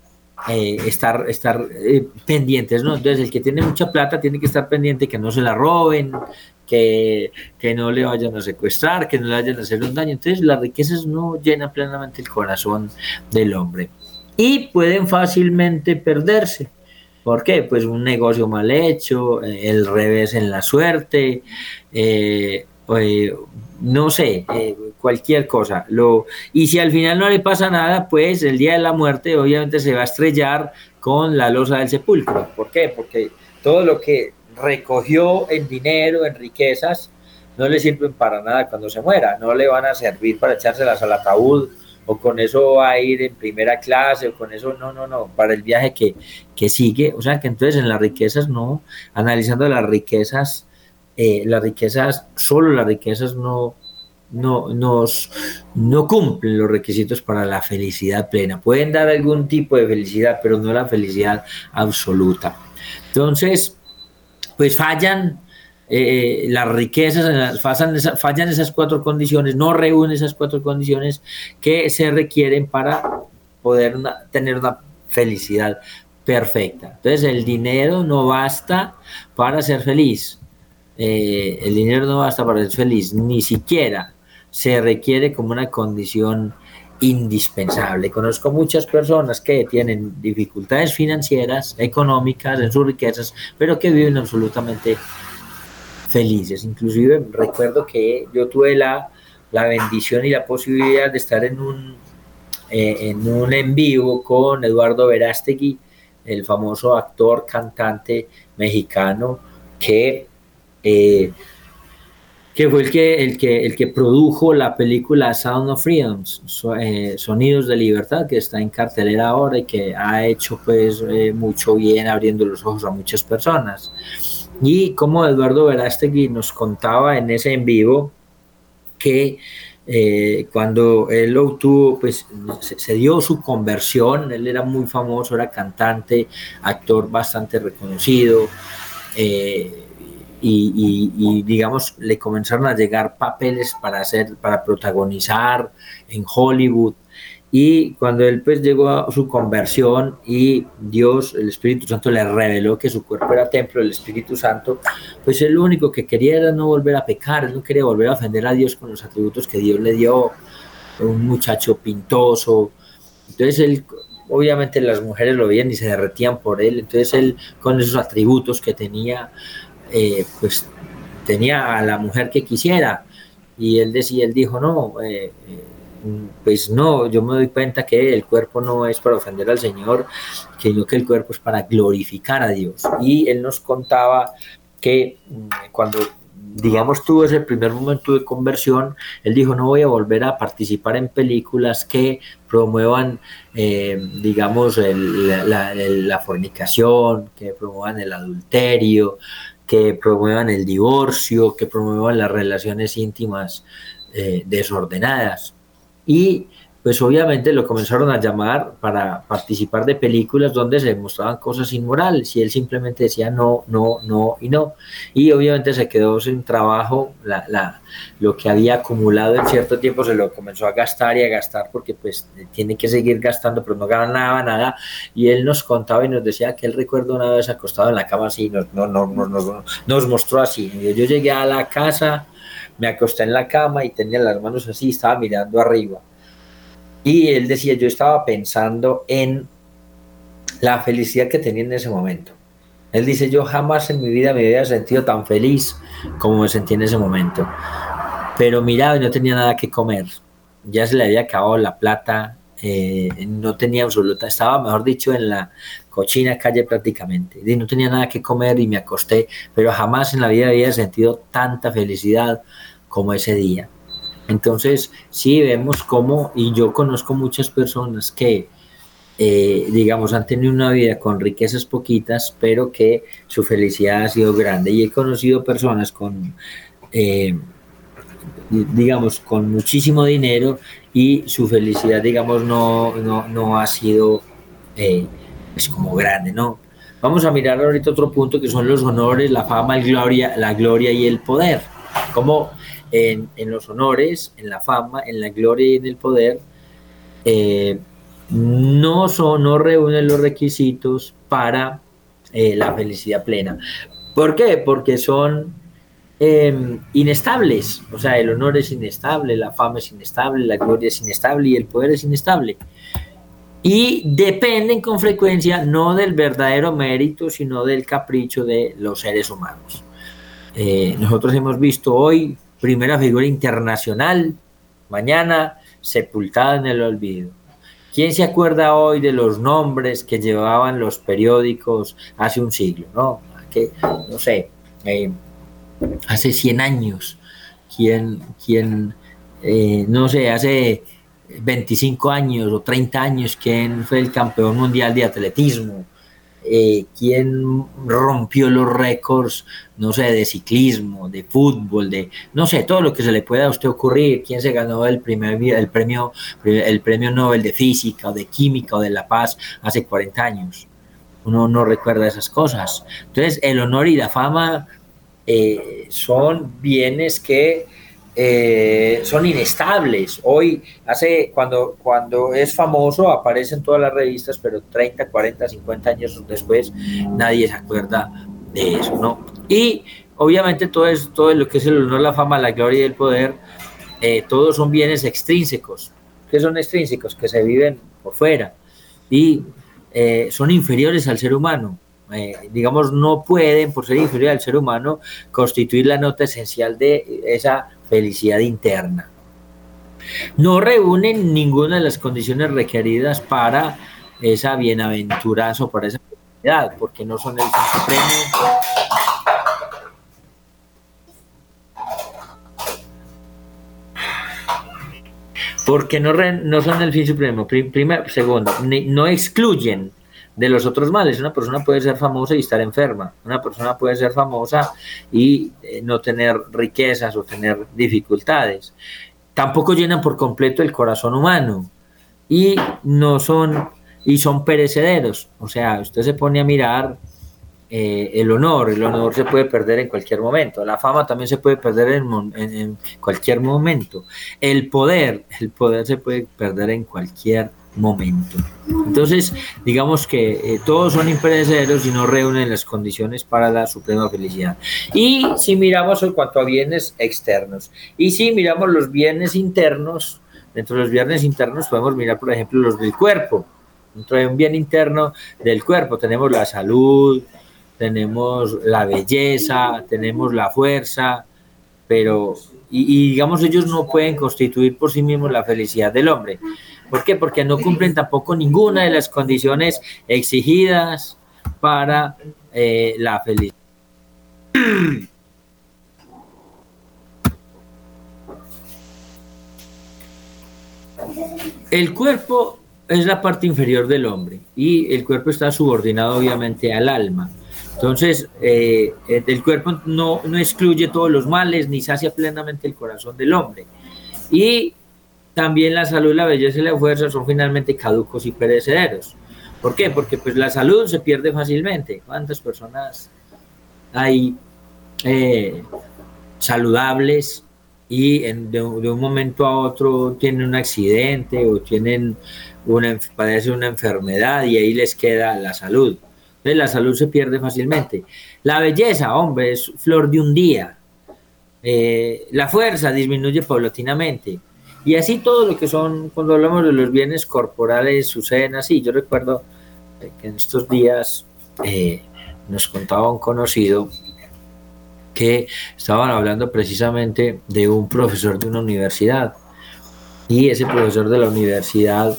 eh, estar, estar eh, pendientes, ¿no? Entonces el que tiene mucha plata tiene que estar pendiente que no se la roben, que, que, no le vayan a secuestrar, que no le vayan a hacer un daño. Entonces las riquezas no llenan plenamente el corazón del hombre y pueden fácilmente perderse. ¿Por qué? Pues un negocio mal hecho, eh, el revés en la suerte, no sé, cualquier cosa. Lo, y si al final no le pasa nada, pues el día de la muerte obviamente se va a estrellar con la losa del sepulcro. ¿Por qué? Porque todo lo que recogió en dinero, en riquezas, no le sirven para nada cuando se muera, no le van a servir para echárselas al ataúd o con eso va a ir en primera clase, o con eso, no, no, no, para el viaje que, que sigue. O sea que entonces en las riquezas no, analizando las riquezas, eh, las riquezas, solo las riquezas no, no, nos, no cumplen los requisitos para la felicidad plena. Pueden dar algún tipo de felicidad, pero no la felicidad absoluta. Entonces, pues fallan eh, las riquezas, fallan, fallan esas cuatro condiciones, no reúnen esas cuatro condiciones que se requieren para poder tener una felicidad perfecta. Entonces el dinero no basta para ser feliz. Eh, el dinero no basta para ser feliz, ni siquiera se requiere como una condición indispensable. Conozco muchas personas que tienen dificultades financieras, económicas, en sus riquezas, pero que viven absolutamente felices. Inclusive recuerdo que yo tuve la, la bendición y la posibilidad de estar en un, eh, en un en vivo con Eduardo Verástegui, el famoso actor, cantante mexicano que, eh, que fue el que, el, que, el que produjo la película Sound of Freedom, eh, Sonidos de Libertad, que está en cartelera ahora y que ha hecho pues mucho bien abriendo los ojos a muchas personas. Y como Eduardo Verástegui nos contaba en ese en vivo que eh, cuando él obtuvo, pues se, dio su conversión, él era muy famoso, era cantante, actor bastante reconocido, eh, y, digamos, le comenzaron a llegar papeles para hacer, para protagonizar en Hollywood. Y cuando él pues llegó a su conversión y Dios, el Espíritu Santo le reveló que su cuerpo era templo del Espíritu Santo, pues él lo único que quería era no volver a pecar, él no quería volver a ofender a Dios con los atributos que Dios le dio, un muchacho pintoso. Entonces él, obviamente las mujeres lo veían y se derretían por él, entonces él con esos atributos que tenía, eh, pues tenía a la mujer que quisiera. Y él decía, él dijo, no, eh, eh pues no, yo me doy cuenta que el cuerpo no es para ofender al Señor, sino que el cuerpo es para glorificar a Dios. Y él nos contaba que mm, cuando, digamos, tuvo ese primer momento de conversión, él dijo, no voy a volver a participar en películas que promuevan, eh, digamos, la, fornicación, que promuevan el adulterio, que promuevan el divorcio, que promuevan las relaciones íntimas eh, desordenadas. Y pues obviamente lo comenzaron a llamar para participar de películas donde se mostraban cosas inmorales y él simplemente decía no, no, no y no. Y obviamente se quedó sin trabajo, la, la, lo que había acumulado en cierto tiempo se lo comenzó a gastar y a gastar porque pues tiene que seguir gastando pero no ganaba nada y él nos contaba y nos decía que él recuerdo una vez acostado en la cama así, nos, no, no, no, nos mostró así. Yo llegué a la casa me acosté en la cama y tenía las manos así, estaba mirando arriba. Y él decía, yo estaba pensando en la felicidad que tenía en ese momento. Él dice, yo jamás en mi vida me había sentido tan feliz como me sentí en ese momento. Pero miraba y no tenía nada que comer. Ya se le había acabado la plata, eh, no tenía absoluta, estaba, mejor dicho, en la cochina calle prácticamente. Y no tenía nada que comer y me acosté, pero jamás en la vida había sentido tanta felicidad como ese día. Entonces, sí vemos cómo, y yo conozco muchas personas que, eh, digamos, han tenido una vida con riquezas poquitas, pero que su felicidad ha sido grande. Y he conocido personas con, eh, digamos, con muchísimo dinero y su felicidad, digamos, no, no, ha sido eh, es como grande, ¿no? Vamos a mirar ahorita otro punto que son los honores, la fama, el gloria, la gloria y el poder. Como en, los honores, en la fama, en la gloria y en el poder, eh, no, son, no reúnen los requisitos para eh, la felicidad plena. ¿Por qué? Porque son em, inestables. O sea, el honor es inestable, la fama es inestable, la gloria es inestable y el poder es inestable. Y dependen con frecuencia no del verdadero mérito, sino del capricho de los seres humanos. Eh, nosotros hemos visto hoy primera figura internacional, mañana sepultada en el olvido. ¿Quién se acuerda hoy de los nombres que llevaban los periódicos hace un siglo? No, que, no sé, eh, hace 100 años. ¿Quién, quién eh, no sé, hace 25 años o 30 años, quién fue el campeón mundial de atletismo? Eh, quién rompió los récords, no sé, de ciclismo, de fútbol, de, no sé, todo lo que se le pueda a usted ocurrir, quién se ganó el, primer, el, premio, el premio Nobel de Física o de Química o de La Paz hace 40 años. Uno no recuerda esas cosas. Entonces, el honor y la fama eh, son bienes que eh, son inestables. Hoy, hace, cuando, cuando es famoso, aparece en todas las revistas, pero 30, 40, 50 años después, nadie se acuerda de eso, ¿no? Y obviamente todo, es, todo lo que es el honor, la fama, la gloria y el poder, eh, todos son bienes extrínsecos. que son extrínsecos? Que se viven por fuera y eh, son inferiores al ser humano. digamos, no pueden, por ser inferiores al ser humano, constituir la nota esencial de esa felicidad interna. No reúnen ninguna de las condiciones requeridas para esa bienaventuranza o para esa felicidad, porque no son el fin supremo. Porque no, no son el fin supremo. Primero, segundo, no excluyen de los otros males. Una persona puede ser famosa y estar enferma. Una persona puede ser famosa y eh, no tener riquezas o tener dificultades. tampoco llenan por completo el corazón humano y no son y son perecederos. O sea, usted se pone a mirar eh, el honor, el honor se puede perder en cualquier momento, la fama también se puede perder en, en, cualquier momento, el poder, el poder se puede perder en cualquier momento. Entonces, digamos que eh, todos son imperecederos y no reúnen las condiciones para la suprema felicidad. Y si miramos en cuanto a bienes externos, y si miramos los bienes internos, dentro de los bienes internos podemos mirar, por ejemplo, los del cuerpo. Dentro de un bien interno del cuerpo tenemos la salud, tenemos la belleza, tenemos la fuerza, pero, y digamos, ellos no pueden constituir por sí mismos la felicidad del hombre ¿Por qué? Porque no cumplen tampoco ninguna de las condiciones exigidas para eh, la felicidad. El cuerpo es la parte inferior del hombre y el cuerpo está subordinado obviamente al alma. Entonces, eh, el cuerpo no, no excluye todos los males ni sacia plenamente el corazón del hombre. Y también la salud, la belleza y la fuerza son finalmente caducos y perecederos. ¿Por qué? Porque pues la salud se pierde fácilmente. ¿Cuántas personas hay eh, saludables y de, un momento a otro tienen un accidente o tienen una, padecen una enfermedad y ahí les queda la salud? Entonces la salud se pierde fácilmente. La belleza, hombre, es flor de un día. Eh, la fuerza disminuye paulatinamente y así todo lo que son, cuando hablamos de los bienes corporales, suceden así. Yo recuerdo que en estos días eh, nos contaba un conocido que estaban hablando precisamente de un profesor de una universidad. Y ese profesor de la universidad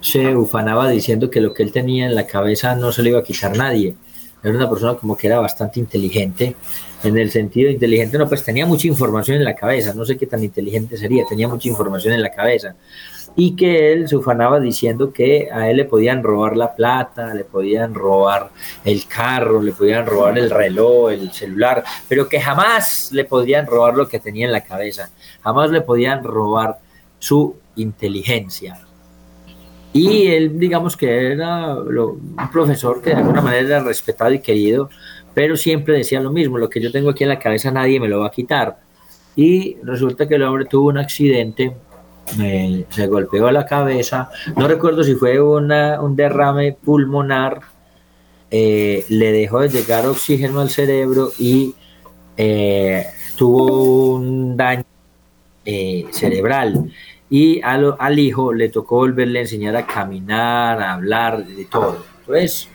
se ufanaba diciendo que lo que él tenía en la cabeza no se le iba a quitar nadie. Era una persona como que era bastante inteligente en el sentido inteligente, no, pues tenía mucha información en la cabeza, no sé qué tan inteligente sería, tenía mucha información en la cabeza. Y que él se ufanaba diciendo que a él le podían robar la plata, le podían robar el carro, le podían robar el reloj, el celular, pero que jamás le podían robar lo que tenía en la cabeza, jamás le podían robar su inteligencia. Y él, digamos que era un profesor que de alguna manera era respetado y querido, pero siempre decía lo mismo, lo que yo tengo aquí en la cabeza nadie me lo va a quitar. Y resulta que el hombre tuvo un accidente, se golpeó la cabeza, no recuerdo si fue una, un derrame pulmonar, eh, le dejó de llegar oxígeno al cerebro y eh, tuvo un daño eh, cerebral. Y al, hijo le tocó volverle a enseñar a caminar, a hablar, de todo. Entonces,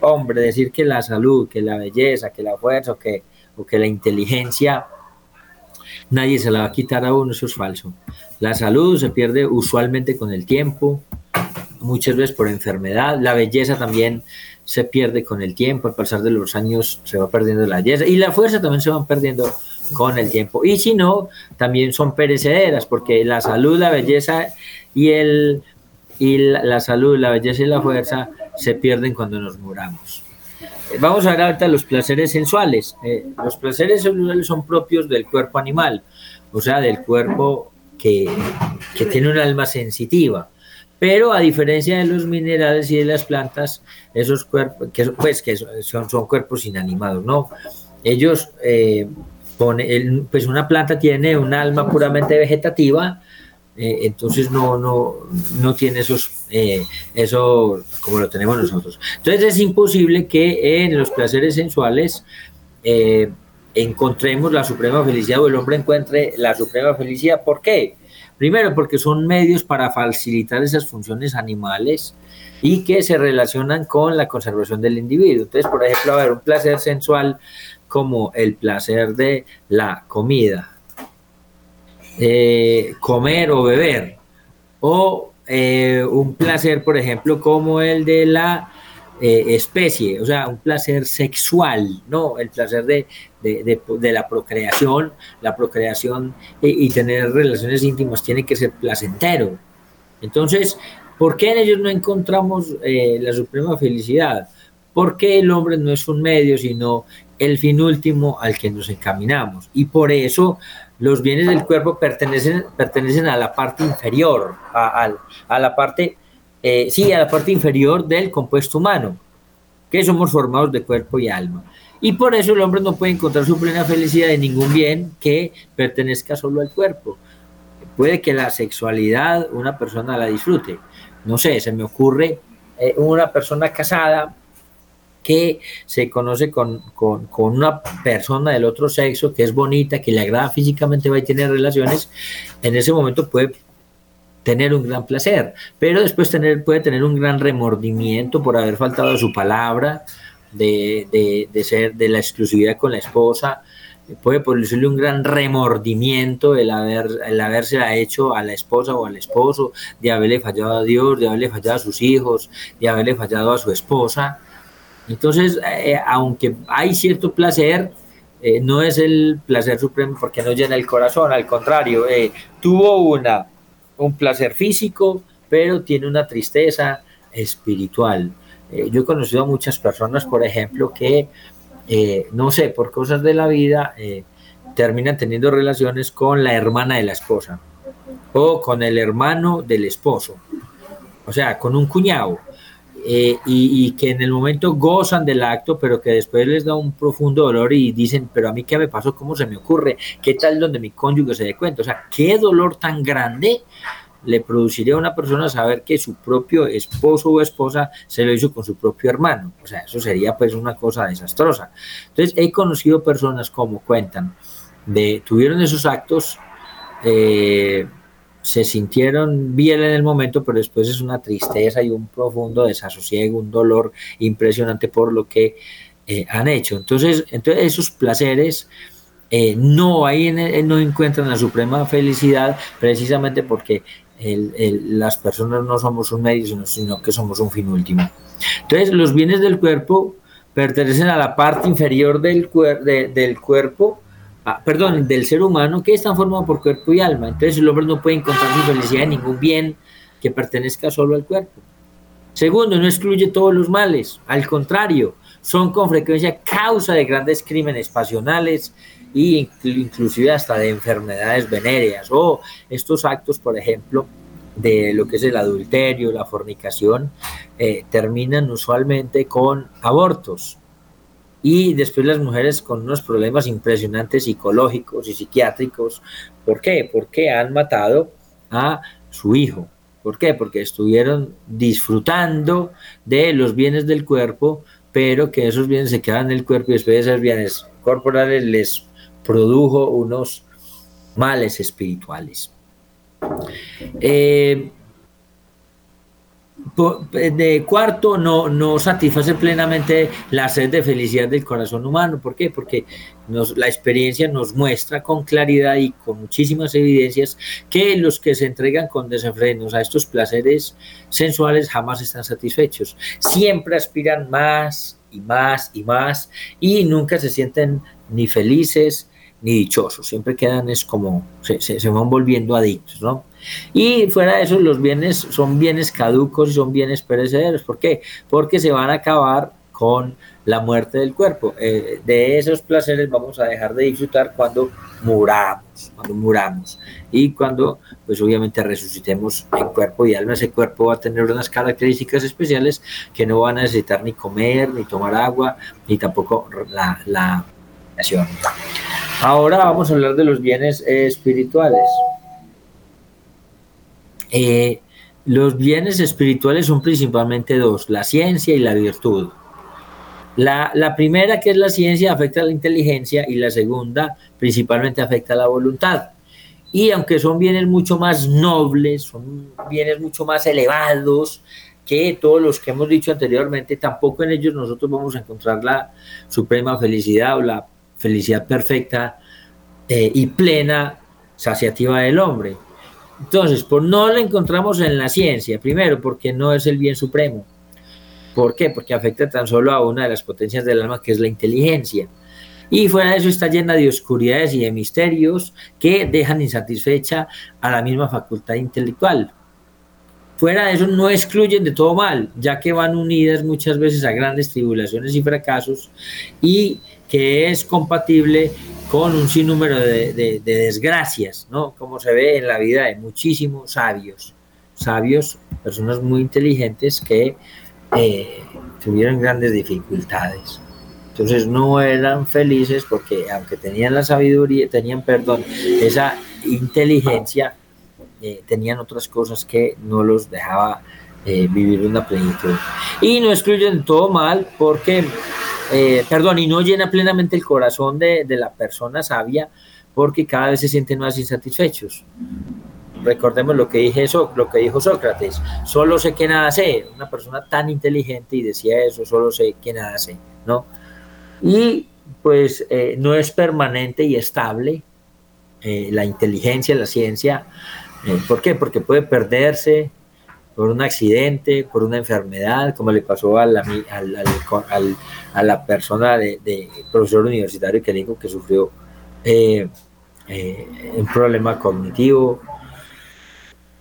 hombre, decir que la salud, que la belleza, que la fuerza que, o que la inteligencia, nadie se la va a quitar a uno, eso es falso. La salud se pierde usualmente con el tiempo, muchas veces por enfermedad, la belleza también se pierde con el tiempo, al pasar de los años se va perdiendo la belleza y la fuerza también se van perdiendo con el tiempo. Y si no, también son perecederas, porque la salud, la belleza y el y la, salud, la belleza y la fuerza se pierden cuando nos muramos. Eh, vamos a ver ahorita los placeres sensuales. Eh, los placeres sensuales son propios del cuerpo animal, o sea, del cuerpo que, que tiene un alma sensitiva. Pero a diferencia de los minerales y de las plantas, esos cuerpos, que, pues que son, son cuerpos inanimados, ¿no? Ellos, eh, pues una planta tiene un alma puramente vegetativa, eh, entonces no, no, no tiene esos, eh, eso como lo tenemos nosotros. Entonces es imposible que en los placeres sensuales eh, encontremos la suprema felicidad o el hombre encuentre la suprema felicidad. ¿Por qué? Primero, porque son medios para facilitar esas funciones animales y que se relacionan con la conservación del individuo. Entonces, por ejemplo, a ver, un placer sensual como el placer de la comida, eh, comer o beber, o eh, un placer, por ejemplo, como el de la eh, especie, o sea, un placer sexual, ¿no? El placer de, la procreación, la procreación y, tener relaciones íntimas tiene que ser placentero. Entonces, ¿por qué en ellos no encontramos la suprema felicidad? Porque el hombre no es un medio, sino el fin último al que nos encaminamos. Y por eso los bienes del cuerpo pertenecen, pertenecen a la parte inferior, a, la parte, eh, sí, a la parte inferior del compuesto humano, que somos formados de cuerpo y alma. Y por eso el hombre no puede encontrar su plena felicidad en ningún bien que pertenezca solo al cuerpo. Puede que la sexualidad una persona la disfrute. No sé, se me ocurre eh, una persona casada que se conoce con, una persona del otro sexo que es bonita, que le agrada físicamente, va a tener relaciones, en ese momento puede tener un gran placer, pero después tener, puede tener un gran remordimiento por haber faltado a su palabra, de, ser de la exclusividad con la esposa, puede producirle un gran remordimiento el, haber, el haberse hecho a la esposa o al esposo, de haberle fallado a Dios, de haberle fallado a sus hijos, de haberle fallado a su esposa. Entonces, eh, aunque hay cierto placer, eh, no es el placer supremo porque no llena el corazón, al contrario, eh, tuvo una, un placer físico, pero tiene una tristeza espiritual. yo he conocido a muchas personas, por ejemplo, que, no sé, por cosas de la vida, terminan teniendo relaciones con la hermana de la esposa o con el hermano del esposo, o sea, con un cuñado eh, y, que en el momento gozan del acto, pero que después les da un profundo dolor y dicen, pero a mí qué me pasó, cómo se me ocurre, qué tal donde mi cónyuge se dé cuenta, o sea, qué dolor tan grande le produciría a una persona saber que su propio esposo o esposa se lo hizo con su propio hermano, o sea, eso sería pues una cosa desastrosa. Entonces, he conocido personas como cuentan, de, tuvieron esos actos, eh, se sintieron bien en el momento, pero después es una tristeza y un profundo desasosiego, un dolor impresionante por lo que eh, han hecho. Entonces, entonces esos placeres eh, no ahí no encuentran la suprema felicidad precisamente porque las personas no somos un medio, sino, que somos un fin último. Entonces, los bienes del cuerpo pertenecen a la parte inferior del, del cuerpo Ah, perdón, del ser humano que están formados por cuerpo y alma. Entonces el hombre no puede encontrar su felicidad en ningún bien que pertenezca solo al cuerpo. Segundo, no excluye todos los males, al contrario, son con frecuencia causa de grandes crímenes pasionales e inclusive hasta de enfermedades venéreas o estos actos, por ejemplo, de lo que es el adulterio, la fornicación, eh, terminan usualmente con abortos y después las mujeres con unos problemas impresionantes psicológicos y psiquiátricos. ¿Por qué? Porque han matado a su hijo. ¿Por qué? Porque estuvieron disfrutando de los bienes del cuerpo, pero que esos bienes se quedan en el cuerpo y después de esos bienes corporales les produjo unos males espirituales. Eh, de cuarto, no, no satisface plenamente la sed de felicidad del corazón humano. ¿Por qué? Porque nos, la experiencia nos muestra con claridad y con muchísimas evidencias que los que se entregan con desenfrenos a estos placeres sensuales jamás están satisfechos. Siempre aspiran más y más y más y nunca se sienten ni felices ni dichosos. Siempre quedan es como, se, se van volviendo adictos, ¿no? Y fuera de eso, los bienes son bienes caducos y son bienes perecederos. ¿Por qué? Porque se van a acabar con la muerte del cuerpo. Eh, de esos placeres vamos a dejar de disfrutar cuando muramos, cuando muramos. Y cuando, pues obviamente resucitemos en cuerpo y alma, ese cuerpo va a tener unas características especiales que no van a necesitar ni comer, ni tomar agua, ni tampoco la, la Ahora vamos a hablar de los bienes espirituales. Eh, los bienes espirituales son principalmente dos, la ciencia y la virtud. La, primera, que es la ciencia, afecta a la inteligencia y la segunda, principalmente, afecta a la voluntad. Y aunque son bienes mucho más nobles, son bienes mucho más elevados que todos los que hemos dicho anteriormente, tampoco en ellos nosotros vamos a encontrar la suprema felicidad o la felicidad perfecta eh, y plena, saciativa del hombre. Entonces, por no lo encontramos en la ciencia, primero porque no es el bien supremo. ¿Por qué? Porque afecta tan solo a una de las potencias del alma, que es la inteligencia. Y fuera de eso está llena de oscuridades y de misterios que dejan insatisfecha a la misma facultad intelectual. Fuera de eso no excluyen de todo mal, ya que van unidas muchas veces a grandes tribulaciones y fracasos y que es compatible con un sinnúmero de, desgracias, ¿no? Como se ve en la vida de muchísimos sabios, sabios, personas muy inteligentes que eh, tuvieron grandes dificultades. Entonces no eran felices porque aunque tenían la sabiduría, tenían, perdón, esa inteligencia, eh, tenían otras cosas que no los dejaba eh, vivir una plenitud. Y no excluyen todo mal porque, eh, perdón, y no llena plenamente el corazón de, de, la persona sabia porque cada vez se sienten más insatisfechos. Recordemos lo que, dijo Sócrates, solo sé que nada sé, una persona tan inteligente y decía eso, solo sé que nada sé, ¿no? Y pues eh, no es permanente y estable la inteligencia, la ciencia, ¿por qué? Porque puede perderse, por un accidente, por una enfermedad, como le pasó a la, a la persona de, profesor universitario que dijo que sufrió eh, eh, un problema cognitivo.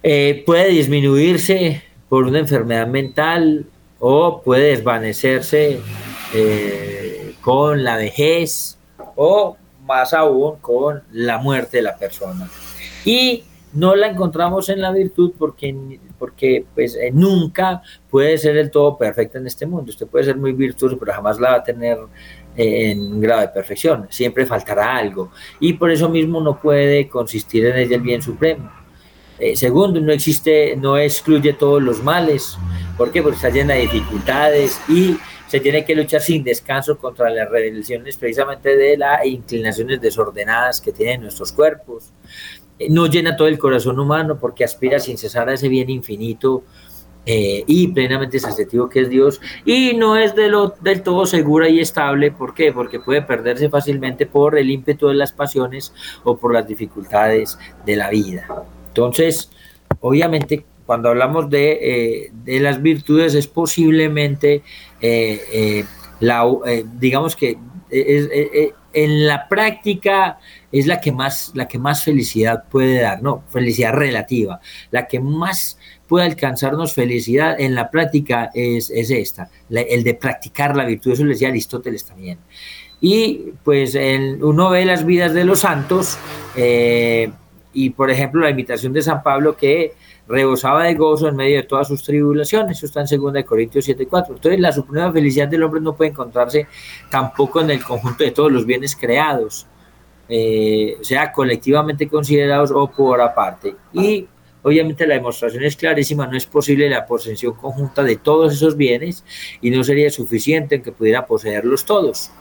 Eh, puede disminuirse por una enfermedad mental o puede desvanecerse con la vejez o más aún con la muerte de la persona. Y no la encontramos en la virtud porque, porque pues, eh, nunca puede ser el todo perfecta en este mundo. Usted puede ser muy virtuoso, pero jamás la va a tener eh, en grado de perfección. Siempre faltará algo. Y por eso mismo no puede consistir en ella el bien supremo. Eh, segundo, no existe, no excluye todos los males. ¿Por qué? Porque está llena de dificultades y se tiene que luchar sin descanso contra las rebeliones precisamente de las inclinaciones desordenadas que tienen nuestros cuerpos no llena todo el corazón humano porque aspira sin cesar a ese bien infinito eh, y plenamente sensitivo que es Dios y no es de lo, del todo segura y estable. ¿Por qué? Porque puede perderse fácilmente por el ímpetu de las pasiones o por las dificultades de la vida. Entonces, obviamente, cuando hablamos de, eh, las virtudes es posiblemente, eh, la, digamos que en la práctica es la que más, la que más felicidad puede dar, no, felicidad relativa, la que más puede alcanzarnos felicidad en la práctica es, esta, el de practicar la virtud, eso le decía Aristóteles también. Y pues uno ve las vidas de los santos eh, y por ejemplo la invitación de San Pablo que rebosaba de gozo en medio de todas sus tribulaciones. Eso está en 2 Corintios 7:4. Entonces, la suprema felicidad del hombre no puede encontrarse tampoco en el conjunto de todos los bienes creados, eh, sea colectivamente considerados o por aparte. Y obviamente la demostración es clarísima, no es posible la posesión conjunta de todos esos bienes y no sería suficiente en que pudiera poseerlos todos.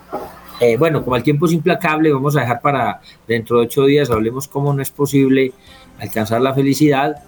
Eh, bueno, como el tiempo es implacable, vamos a dejar para dentro de ocho días, hablemos cómo no es posible alcanzar la felicidad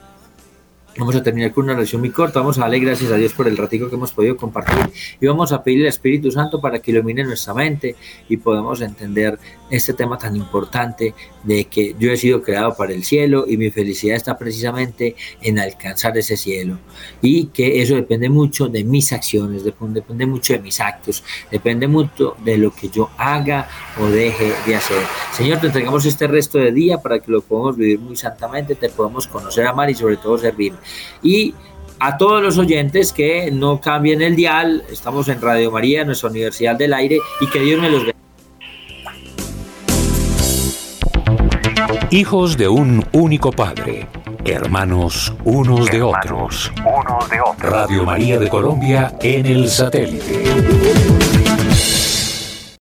Vamos a terminar con una oración muy corta. Vamos a darle gracias a Dios por el ratico que hemos podido compartir y vamos a pedirle al Espíritu Santo para que ilumine nuestra mente y podamos entender este tema tan importante de que yo he sido creado para el cielo y mi felicidad está precisamente en alcanzar ese cielo y que eso depende mucho de mis acciones, depende mucho de mis actos, depende mucho de lo que yo haga o deje de hacer. Señor, te entregamos este resto de día para que lo podamos vivir muy santamente, te podamos conocer, amar y sobre todo servir. Y a todos los oyentes que no cambien el dial, estamos en Radio María, nuestra Universidad del Aire, y que Dios me los bendiga. Hijos de un único Padre, hermanos unos de otros. Unos de otros. Radio María de Colombia en el satélite.